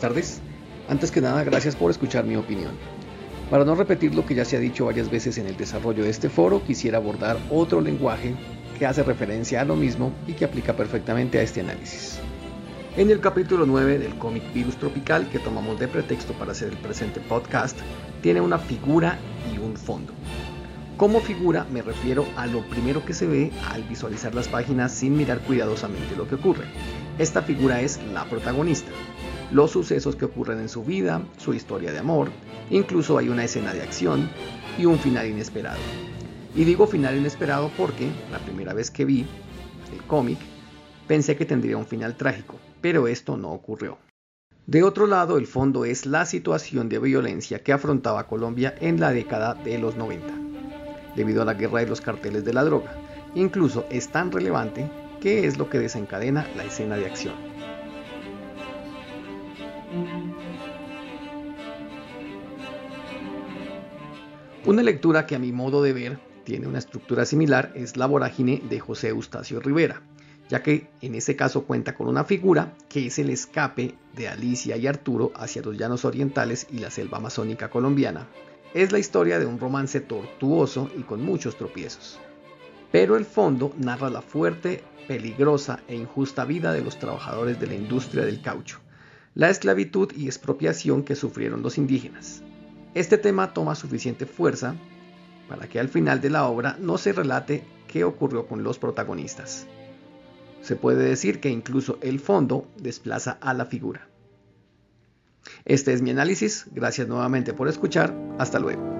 tardes. Antes que nada, gracias por escuchar mi opinión. Para no repetir lo que ya se ha dicho varias veces en el desarrollo de este foro, quisiera abordar otro lenguaje que hace referencia a lo mismo y que aplica perfectamente a este análisis. En el capítulo 9 del cómic Virus Tropical, que tomamos de pretexto para hacer el presente podcast, tiene una figura y un fondo. Como figura me refiero a lo primero que se ve al visualizar las páginas sin mirar cuidadosamente lo que ocurre. Esta figura es la protagonista, los sucesos que ocurren en su vida, su historia de amor, incluso hay una escena de acción y un final inesperado. Y digo final inesperado porque la primera vez que vi el cómic pensé que tendría un final trágico, pero esto no ocurrió. De otro lado, el fondo es la situación de violencia que afrontaba Colombia en la década de los 90, debido a la guerra de los carteles de la droga. Incluso es tan relevante que es lo que desencadena la escena de acción. Una lectura que a mi modo de ver tiene una estructura similar es La vorágine de José Eustacio Rivera, ya que en ese caso cuenta con una figura que es el escape de Alicia y Arturo hacia los llanos orientales y la selva amazónica colombiana. Es la historia de un romance tortuoso y con muchos tropiezos. Pero el fondo narra la fuerte, peligrosa e injusta vida de los trabajadores de la industria del caucho, la esclavitud y expropiación que sufrieron los indígenas. Este tema toma suficiente fuerza para que al final de la obra no se relate qué ocurrió con los protagonistas. Se puede decir que incluso el fondo desplaza a la figura. Este es mi análisis, gracias nuevamente por escuchar, hasta luego.